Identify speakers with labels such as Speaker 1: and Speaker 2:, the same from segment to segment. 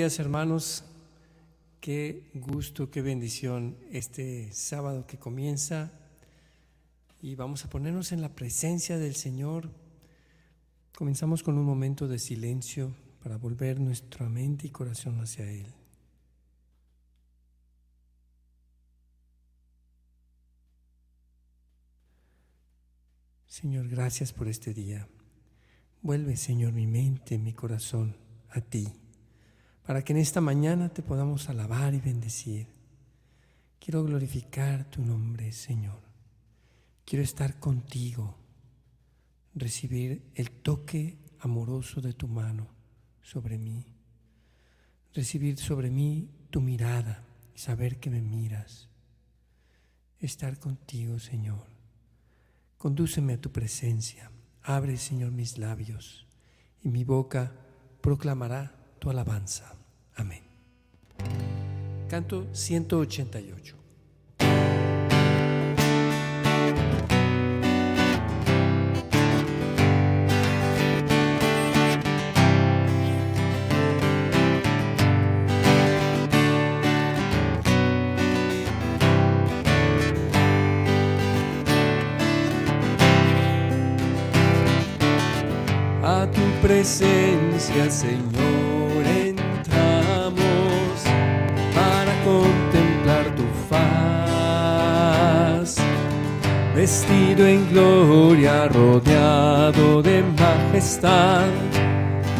Speaker 1: Días hermanos. Qué gusto, qué bendición este sábado que comienza. Y vamos a ponernos en la presencia del Señor. Comenzamos con un momento de silencio para volver nuestra mente y corazón hacia Él. Señor, gracias por este día. Vuelve, Señor, mi mente, mi corazón a ti, para que en esta mañana te podamos alabar y bendecir. Quiero glorificar tu nombre, Señor. Quiero estar contigo, recibir el toque amoroso de tu mano sobre mí, recibir sobre mí tu mirada y saber que me miras. Estar contigo, Señor. Condúceme a tu presencia. Abre, Señor, mis labios y mi boca proclamará tu alabanza. Amén. Canto 188. A tu presencia, Señor, Vestido en gloria, rodeado de majestad,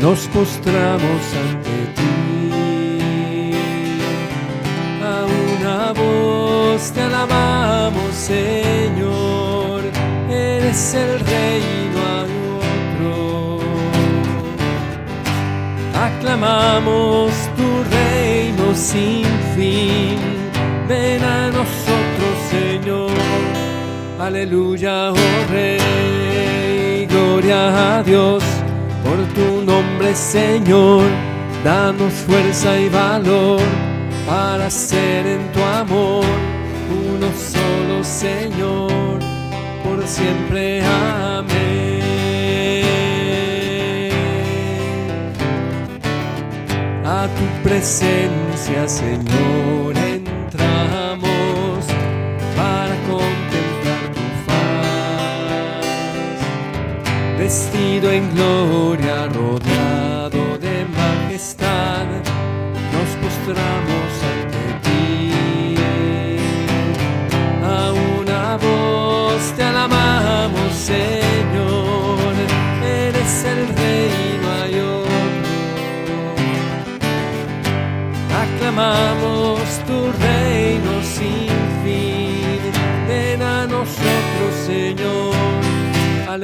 Speaker 1: nos postramos ante ti. A una voz te alabamos, Señor, eres el Rey, no hay otro. Aclamamos tu reino sin fin. Ven a nosotros, Señor. Aleluya, oh Rey. Gloria a Dios por tu nombre, Señor. Danos fuerza y valor para ser en tu amor uno solo, Señor. Por siempre, amén. A tu presencia, Señor, Vestido en gloria, rodeado de majestad, nos postramos ante ti. A una voz te alabamos, Señor, eres el Rey, otro. Aclamamos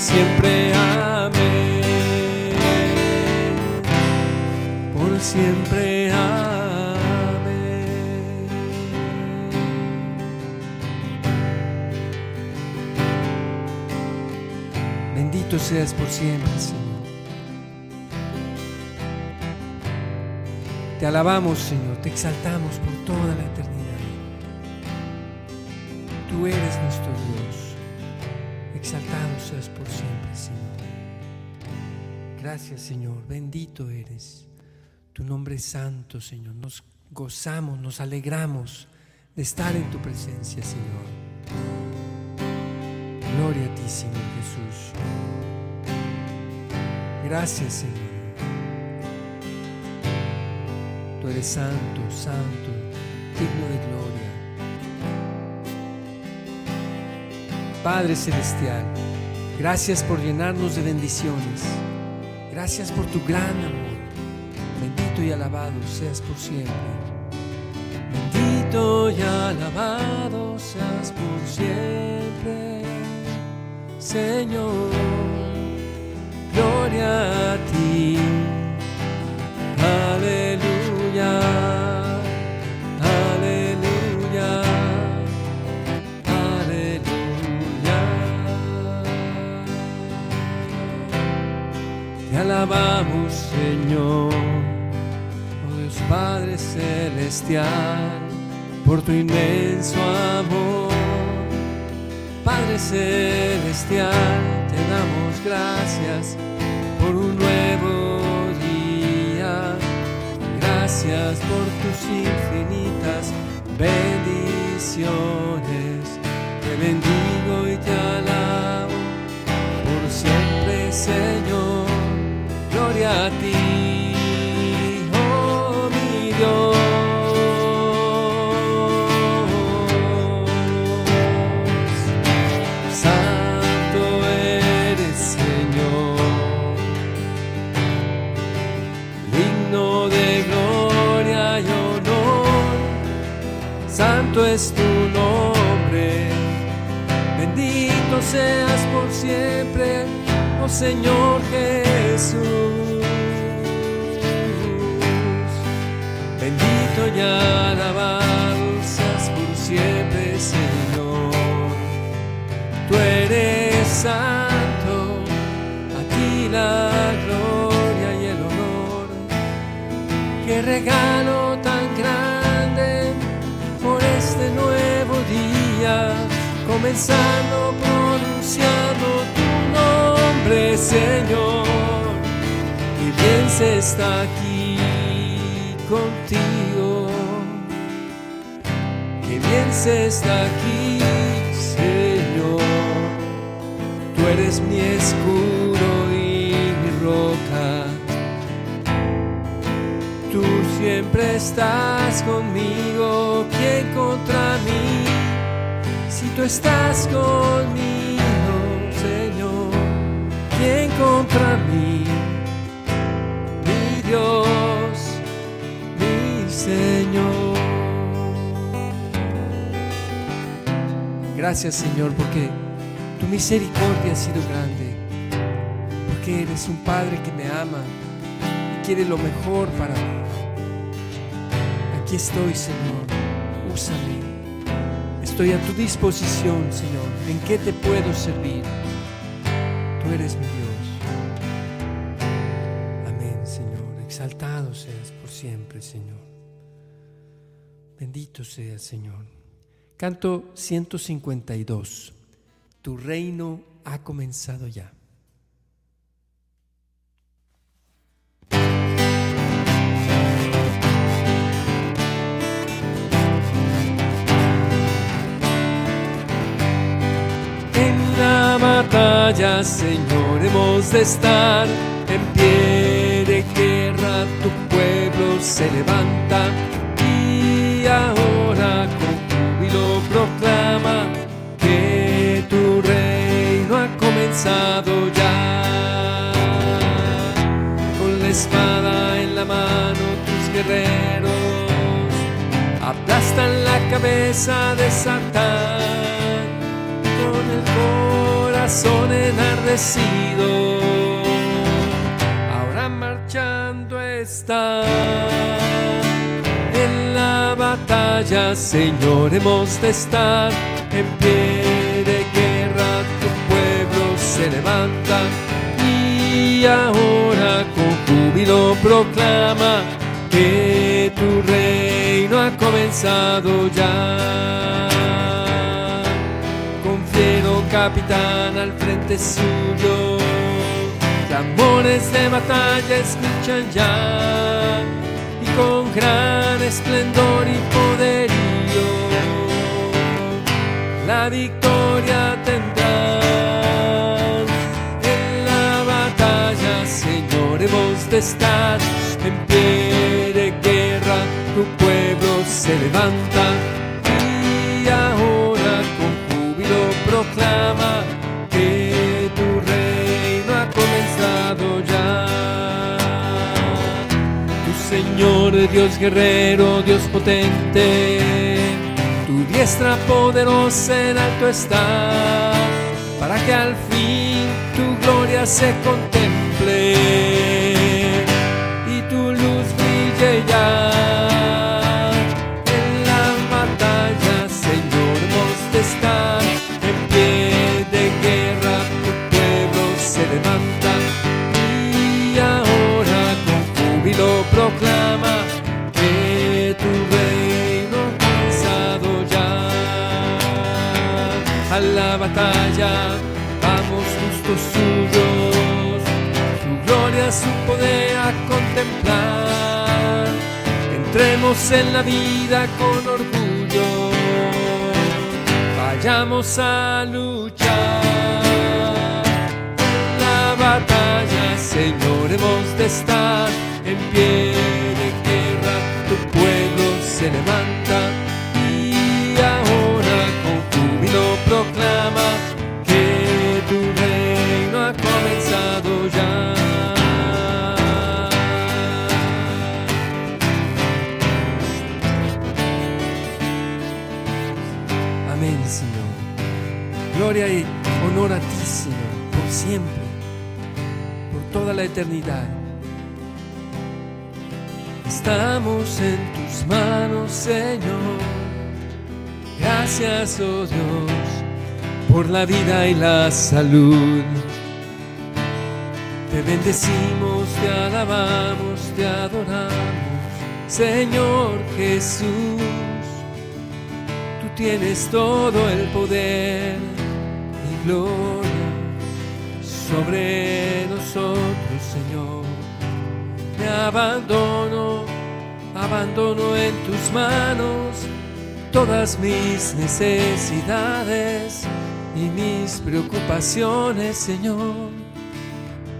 Speaker 1: siempre, amén. Por siempre, amén. Bendito seas por siempre, Señor. Te alabamos, Señor, te exaltamos por toda la eternidad. Tú eres nuestro Dios. Seas por siempre, Señor. Gracias, Señor. Bendito eres. Tu nombre es santo, Señor. Nos gozamos, nos alegramos de estar en tu presencia, Señor. Gloria a ti, Señor Jesús. Gracias, Señor. Tú eres santo, santo, digno de gloria. Padre Celestial, gracias por llenarnos de bendiciones. Gracias por tu gran amor. Bendito y alabado seas por siempre. Bendito y alabado seas por siempre, Señor. Gloria a ti. Alabamos, Señor. Oh Dios Padre Celestial, por tu inmenso amor. Padre Celestial, te damos gracias por un nuevo día. Gracias por tus infinitas bendiciones. Te bendigo y te alabo por siempre, Señor. A ti, oh Dios. Santo eres, Señor, digno de gloria y honor. Santo es tu nombre, bendito seas por siempre, oh Señor Jesús. Alabado seas por siempre, Señor. Tú eres santo, a ti la gloria y el honor. Qué regalo tan grande por este nuevo día, comenzando pronunciando tu nombre, Señor. Y bien se está aquí contigo. Se está aquí, Señor. Tú eres mi escudo y mi roca. Tú siempre estás conmigo. ¿Quién contra mí? Si tú estás conmigo, Señor. ¿Quién contra mí? Mi Dios, mi Señor. Gracias, Señor, porque tu misericordia ha sido grande. Porque eres un Padre que me ama y quiere lo mejor para mí. Aquí estoy, Señor. Úsame. Estoy a tu disposición, Señor. ¿En qué te puedo servir? Tú eres mi Dios. Amén, Señor. Exaltado seas por siempre, Señor. Bendito seas, Señor. Canto 152. Tu reino ha comenzado ya. En la batalla, Señor, hemos de estar en pie de guerra. Tu pueblo se levanta júbilo proclama que tu reino ha comenzado ya. Con la espada en la mano, tus guerreros aplastan la cabeza de Satán con el corazón enardecido. Ahora marchando está Señor, hemos de estar en pie de guerra. Tu pueblo se levanta y ahora con júbilo proclama que tu reino ha comenzado ya con fiero capitán al frente suyo. Tambores de batalla escuchan ya con gran esplendor y poderío la victoria tendrán. En la batalla, Señor, hemos de estar en pie de guerra. Tu pueblo se levanta Dios guerrero, Dios potente, diestra poderosa en alto está, para que al fin tu gloria se contemple su poder a contemplar. Entremos en la vida con orgullo, vayamos a luchar. La batalla, Señor, hemos de estar en pie de guerra, tu pueblo se levanta y ahora con júbilo proclama Gloria y honor a ti, Señor, por siempre, por toda la eternidad. Estamos en tus manos, Señor. Gracias, oh Dios, por la vida y la salud. Te bendecimos, te alabamos, te adoramos, Señor Jesús. Tú tienes todo el poder gloria sobre nosotros, Señor. Me abandono, abandono en tus manos todas mis necesidades y mis preocupaciones, Señor.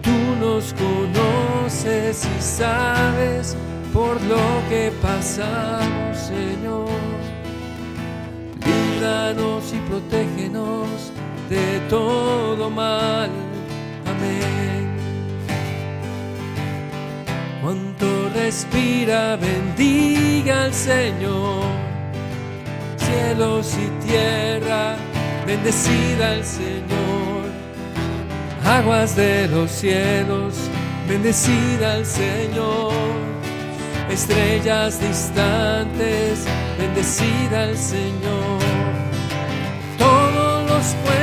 Speaker 1: Tú nos conoces y sabes por lo que pasamos, Señor. Líbranos y protégenos de todo mal. Amén. Cuanto respira, bendiga al Señor. Cielos y tierra, bendecida al Señor. Aguas de los cielos, bendecida al Señor. Estrellas distantes, bendecida al Señor. Todos los pueblos,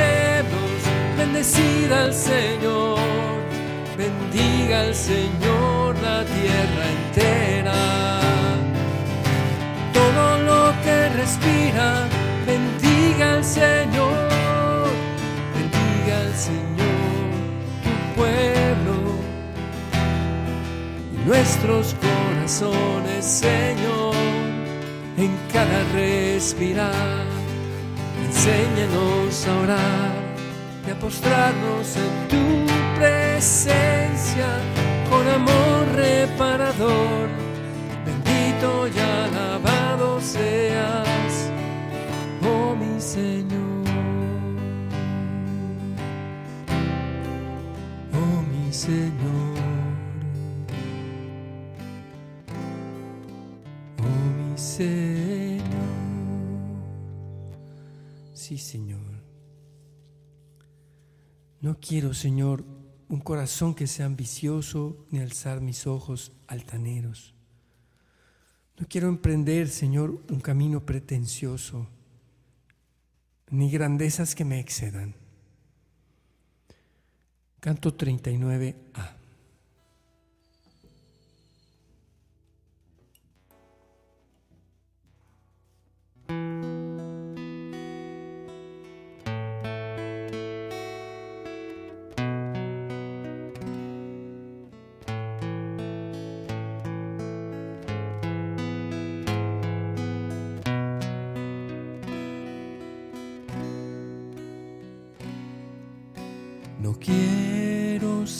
Speaker 1: bendecida al Señor. Bendiga al Señor la tierra entera. Todo lo que respira, bendiga al Señor. Bendiga al Señor tu pueblo y nuestros corazones, Señor, en cada respirar. Enséñanos a orar a postrarnos en tu presencia con amor reparador. Bendito y alabado seas, oh mi Señor. Oh mi Señor. Oh mi Señor. Sí, Señor. No quiero, Señor, un corazón que sea ambicioso ni alzar mis ojos altaneros. No quiero emprender, Señor, un camino pretencioso, ni grandezas que me excedan. Canto 39a.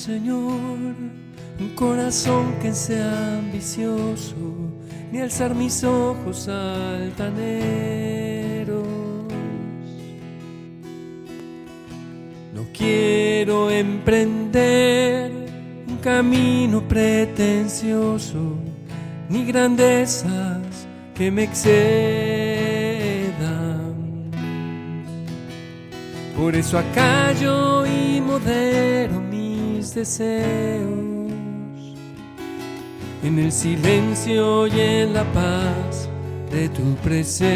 Speaker 1: Señor, un corazón que sea ambicioso, ni alzar mis ojos altaneros. No quiero emprender un camino pretencioso, ni grandezas que me excedan. Por eso acallo y modero mis deseos en el silencio y en la paz de tu presencia,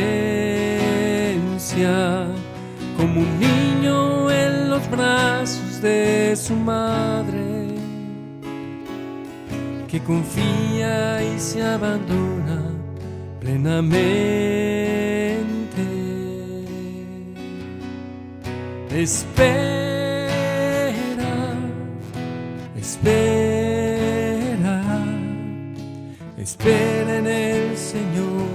Speaker 1: como un niño en los brazos de su madre, que confía y se abandona plenamente. Espera, espera, espera en el Señor,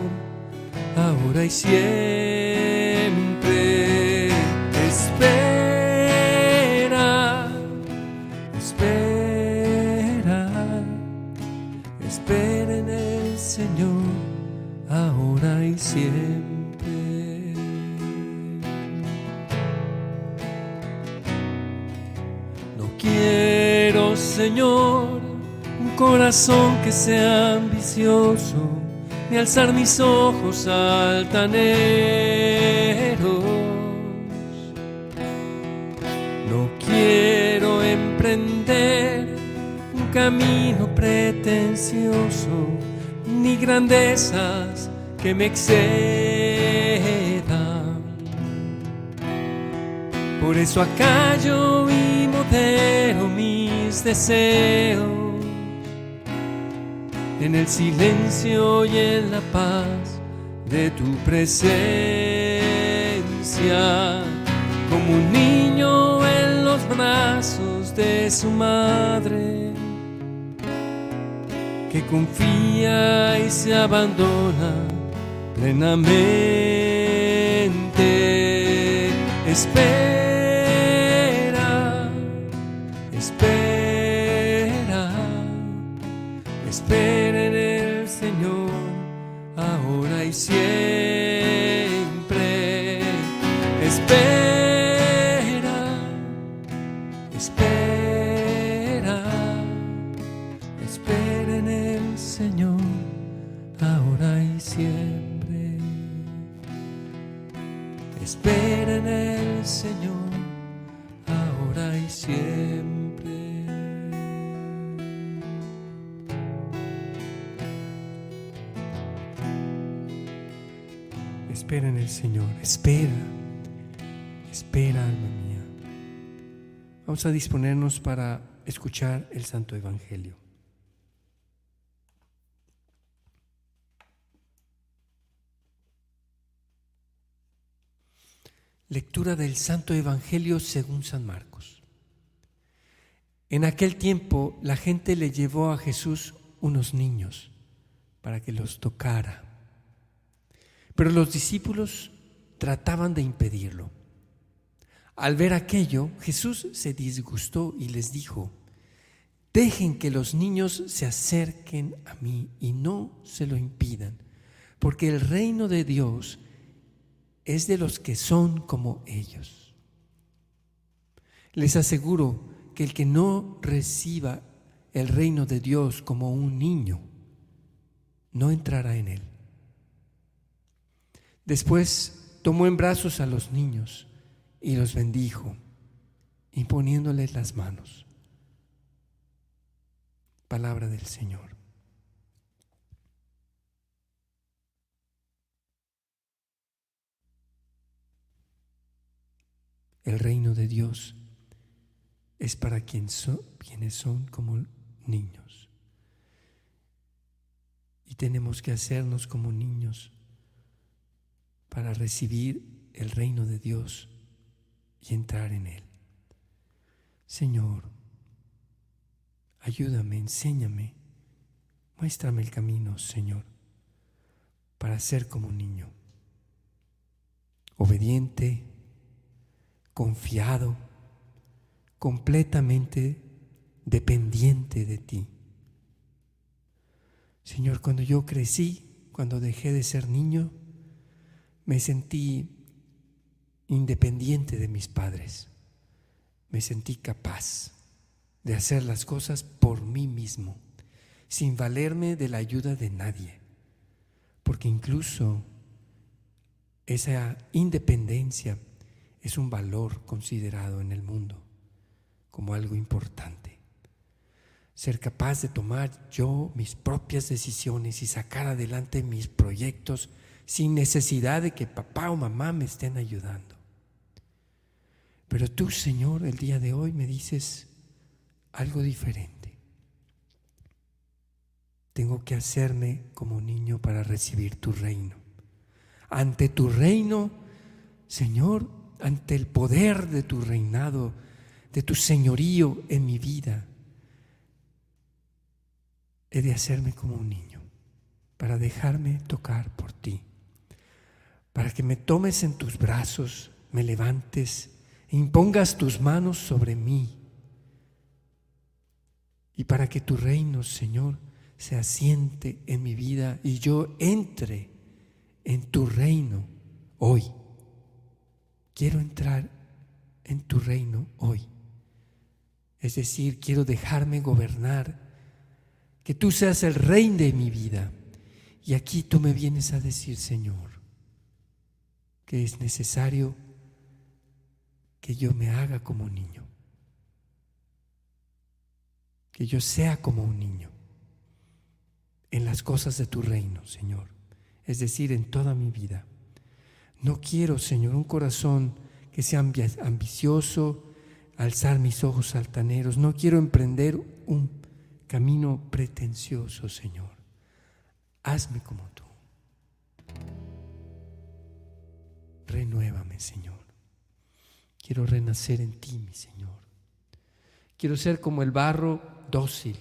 Speaker 1: ahora y siempre. Corazón que sea ambicioso, ni alzar mis ojos altaneros. No quiero emprender un camino pretencioso, ni grandezas que me excedan. Por eso acallo y modero mis deseos en el silencio y en la paz de tu presencia, como un niño en los brazos de su madre, que confía y se abandona plenamente. Espera, Señor, ahora y siempre. Espera en el Señor, ahora y siempre. Espera en el Señor, espera, espera alma mía. Vamos a disponernos para escuchar el Santo Evangelio. Lectura del Santo Evangelio según San Marcos. En aquel tiempo la gente le llevó a Jesús unos niños para que los tocara. Pero los discípulos trataban de impedirlo. Al ver aquello, Jesús se disgustó y les dijo, dejen que los niños se acerquen a mí y no se lo impidan, porque el reino de Dios es de los que son como ellos. Les aseguro que el que no reciba el reino de Dios como un niño, no entrará en él. Después tomó en brazos a los niños y los bendijo, imponiéndoles las manos. Palabra del Señor. El reino de Dios es para quienes son como niños. Y tenemos que hacernos como niños para recibir el reino de Dios y entrar en él. Señor, ayúdame, enséñame, muéstrame el camino, Señor, para ser como un niño, obediente, confiado, completamente dependiente de ti. Señor, cuando yo crecí, cuando dejé de ser niño, me sentí independiente de mis padres. Me sentí capaz de hacer las cosas por mí mismo, sin valerme de la ayuda de nadie. Porque incluso esa independencia, es un valor considerado en el mundo como algo importante. Ser capaz de tomar yo mis propias decisiones y sacar adelante mis proyectos sin necesidad de que papá o mamá me estén ayudando. Pero tú, Señor, el día de hoy me dices algo diferente. Tengo que hacerme como niño para recibir tu reino. Ante tu reino, Señor, ante el poder de tu reinado, de tu señorío en mi vida, he de hacerme como un niño para dejarme tocar por ti, para que me tomes en tus brazos, me levantes e impongas tus manos sobre mí y para que tu reino, Señor, se asiente en mi vida y yo entre en tu reino hoy. Quiero entrar en tu reino hoy. Es decir, quiero dejarme gobernar, que tú seas el rey de mi vida. Y aquí tú me vienes a decir, Señor, que es necesario que yo me haga como un niño que yo sea como un niño en las cosas de tu reino, Señor, es decir, en toda mi vida. No quiero, Señor, un corazón que sea ambicioso, alzar mis ojos altaneros. No quiero emprender un camino pretencioso, Señor. Hazme como tú. Renuévame, Señor. Quiero renacer en ti, mi Señor. Quiero ser como el barro dócil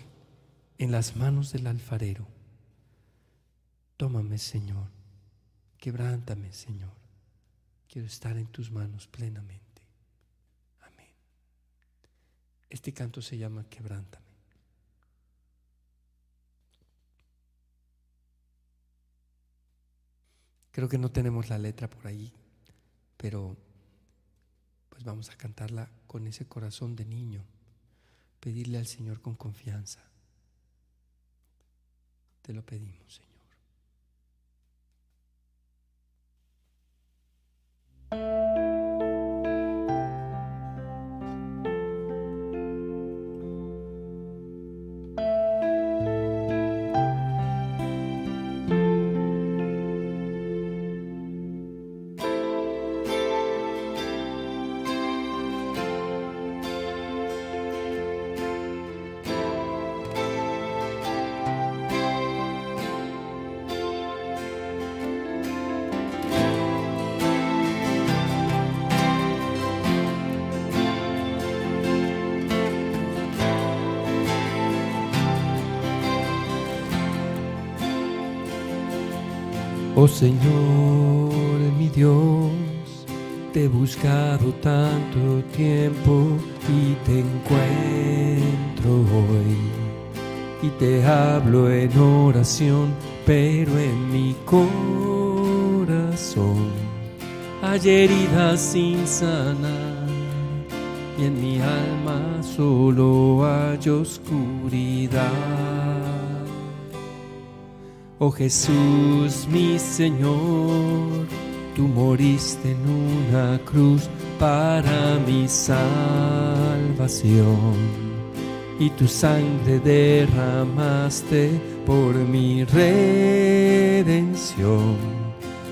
Speaker 1: en las manos del alfarero. Tómame, Señor, quebrántame, Señor. Quiero estar en tus manos plenamente. Amén. Este canto se llama Quebrántame. Creo que no tenemos la letra por ahí, pero pues vamos a cantarla con ese corazón de niño pedirle al Señor con confianza. Te lo pedimos, Señor. you Oh Señor, mi Dios, te he buscado tanto tiempo y te encuentro hoy. Y te hablo en oración, pero en mi corazón hay heridas sin sanar y en mi alma solo hay oscuridad. Oh Jesús, mi Señor, tú moriste en una cruz para mi salvación y tu sangre derramaste por mi redención.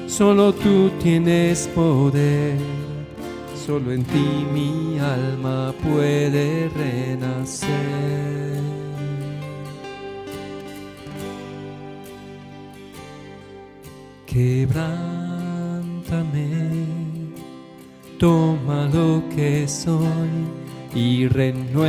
Speaker 1: Solo tú tienes poder, solo en ti mi alma puede renacer. Quebrántame, toma lo que soy y renuévame.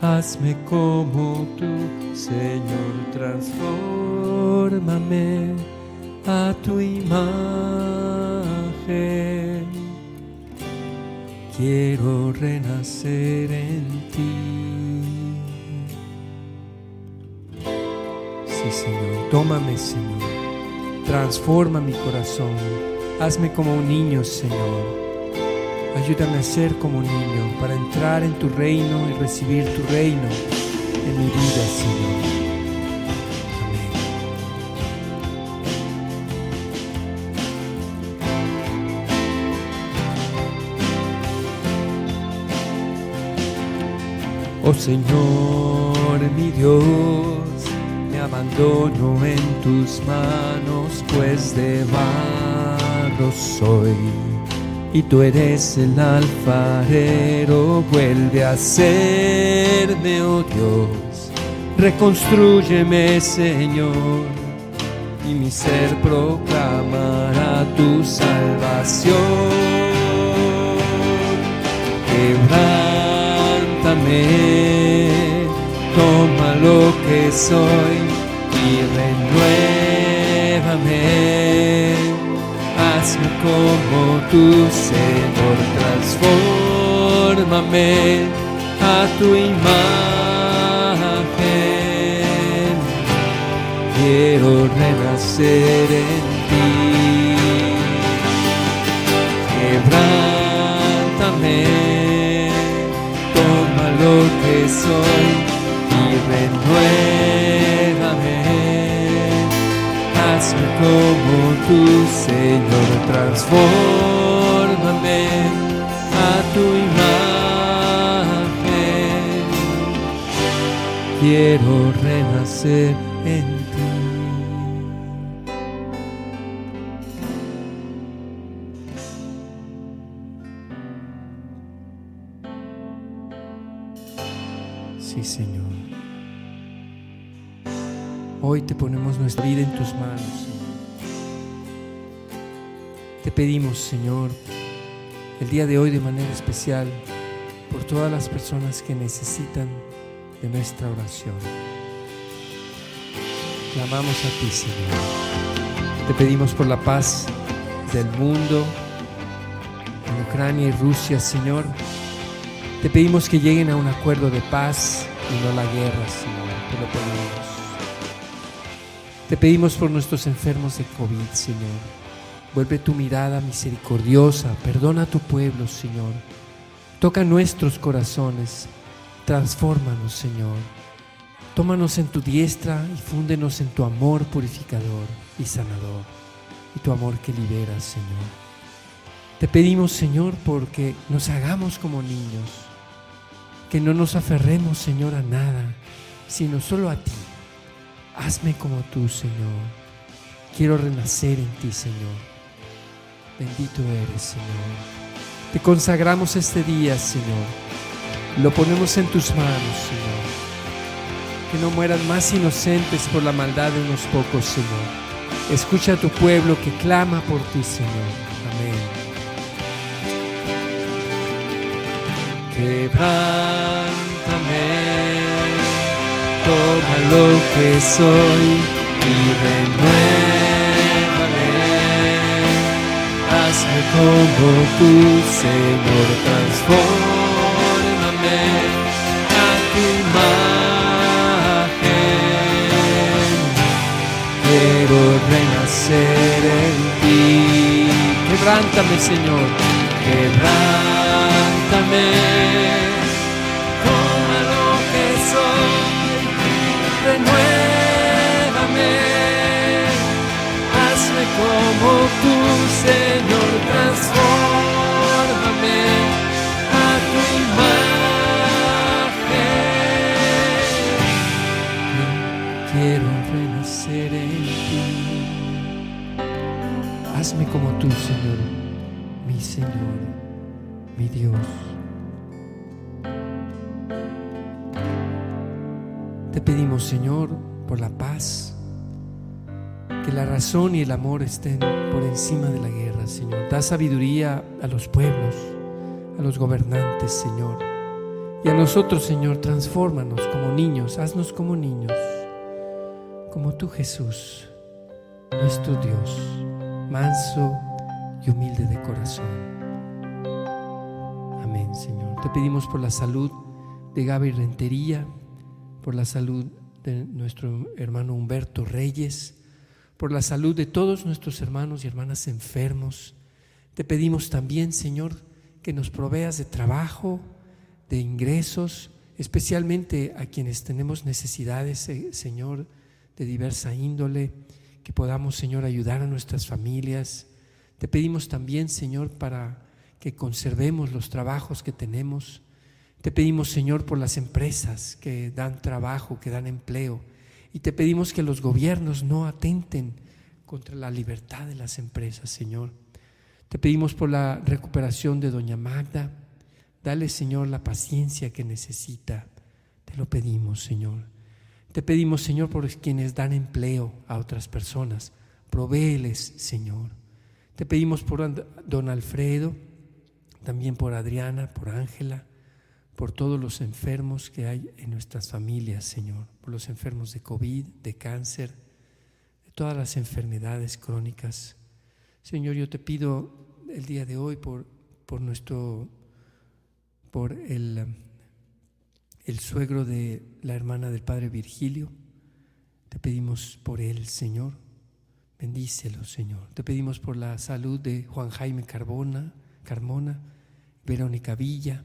Speaker 1: Hazme como tú, Señor, transfórmame a tu imagen. Quiero renacer en ti. Señor, tómame, Señor. Transforma mi corazón. Hazme como un niño, Señor. Ayúdame a ser como un niño para entrar en tu reino y recibir tu reino en mi vida, Señor. Oh Señor, mi Dios, abandono en tus manos, pues de barro soy. Y tú eres el alfarero, vuelve a serme, oh Dios, reconstrúyeme, Señor, y mi ser proclamará tu salvación. Quebrántame, toma lo que soy y renuévame. Hazme como tu Señor, transfórmame a tu imagen. Quiero renacer en ti. Quebrántame, toma lo que soy y renuévame. Como tu Señor, transfórmame a tu imagen. Quiero renacer en ti. Sí, Señor. Hoy te ponemos nuestra vida en tus manos. Te pedimos, Señor, el día de hoy de manera especial, por todas las personas que necesitan de nuestra oración. Clamamos a ti, Señor. Te pedimos por la paz del mundo, en Ucrania y Rusia, Señor. Te pedimos que lleguen a un acuerdo de paz y no la guerra, Señor. Te lo pedimos. Te pedimos por nuestros enfermos de COVID, Señor. Vuelve tu mirada misericordiosa, perdona a tu pueblo, Señor. Toca nuestros corazones, transfórmanos, Señor. Tómanos en tu diestra y fúndenos en tu amor purificador y sanador, y tu amor que libera, Señor. Te pedimos, Señor, porque nos hagamos como niños, que no nos aferremos, Señor, a nada, sino solo a ti. Hazme como tú, Señor. Quiero renacer en ti, Señor. Bendito eres, Señor. Te consagramos este día, Señor. Lo ponemos en tus manos, Señor. Que no mueran más inocentes por la maldad de unos pocos, Señor. Escucha a tu pueblo que clama por ti, Señor. Amén. Quebrántame, toma lo que soy y renuévame. Hazme como tu Señor, transfórmame a tu imagen. Quiero renacer en ti. Quebrántame, Señor, quebrántame. Tu Señor, transfórmame a tu imagen. Quiero renacer en ti. Hazme como tú, Señor, mi Señor, mi Dios. Te pedimos, Señor, por la paz, que la razón y el amor estén por encima de la guerra, Señor. Da sabiduría a los pueblos, a los gobernantes, Señor. Y a nosotros, Señor, transfórmanos como niños, haznos como niños, como tú, Jesús, nuestro Dios, manso y humilde de corazón. Amén, Señor. Te pedimos por la salud de Gaby Rentería, por la salud de nuestro hermano Humberto Reyes, por la salud de todos nuestros hermanos y hermanas enfermos. Te pedimos también, Señor, que nos proveas de trabajo, de ingresos, especialmente a quienes tenemos necesidades, eh, Señor, de diversa índole, que podamos, Señor, ayudar a nuestras familias. Te pedimos también, Señor, para que conservemos los trabajos que tenemos, Te pedimos, Señor, por las empresas que dan trabajo, que dan empleo. Y te pedimos que los gobiernos no atenten contra la libertad de las empresas, Señor. Te pedimos por la recuperación de Doña Magda. Dale, Señor, la paciencia que necesita. Te lo pedimos, Señor. Te pedimos, Señor, por quienes dan empleo a otras personas. Provéeles, Señor. Te pedimos por don Alfredo, también por Adriana, por Ángela, por todos los enfermos que hay en nuestras familias, Señor, por los enfermos de COVID, de cáncer, de todas las enfermedades crónicas. Señor, yo te pido el día de hoy por, por nuestro, por el, el suegro de la hermana del Padre Virgilio, te pedimos por él, Señor, bendícelo, Señor. Te pedimos por la salud de Juan Jaime Carbona, Carmona, Verónica Villa,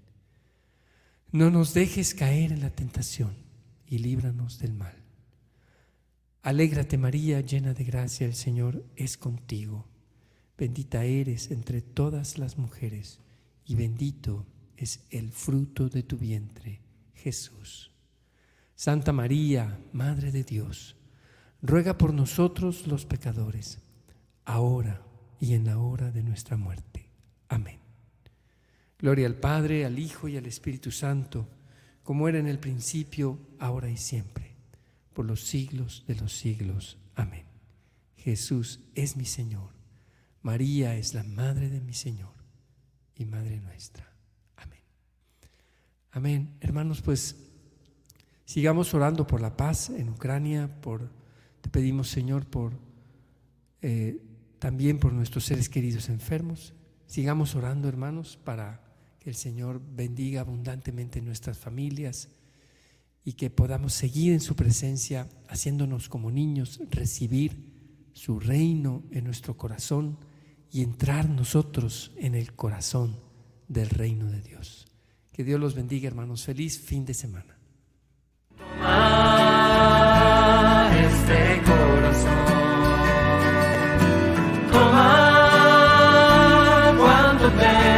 Speaker 1: no nos dejes caer en la tentación y líbranos del mal. Alégrate María, llena de gracia, el Señor es contigo. Bendita eres entre todas las mujeres y bendito es el fruto de tu vientre, Jesús. Santa María, Madre de Dios, ruega por nosotros los pecadores, ahora y en la hora de nuestra muerte. Amén. Gloria al Padre, al Hijo y al Espíritu Santo, como era en el principio, ahora y siempre, por los siglos de los siglos. Amén. Jesús es mi Señor. María es la Madre de mi Señor y Madre nuestra. Amén. Amén. Hermanos, pues sigamos orando por la paz en Ucrania, por, te pedimos Señor, por eh, también por nuestros seres queridos enfermos. Sigamos orando, hermanos, para que el Señor bendiga abundantemente nuestras familias y que podamos seguir en su presencia haciéndonos como niños, recibir su reino en nuestro corazón y entrar nosotros en el corazón del reino de Dios. Que Dios los bendiga, hermanos. Feliz fin de semana. Toma este corazón. Toma cuando te...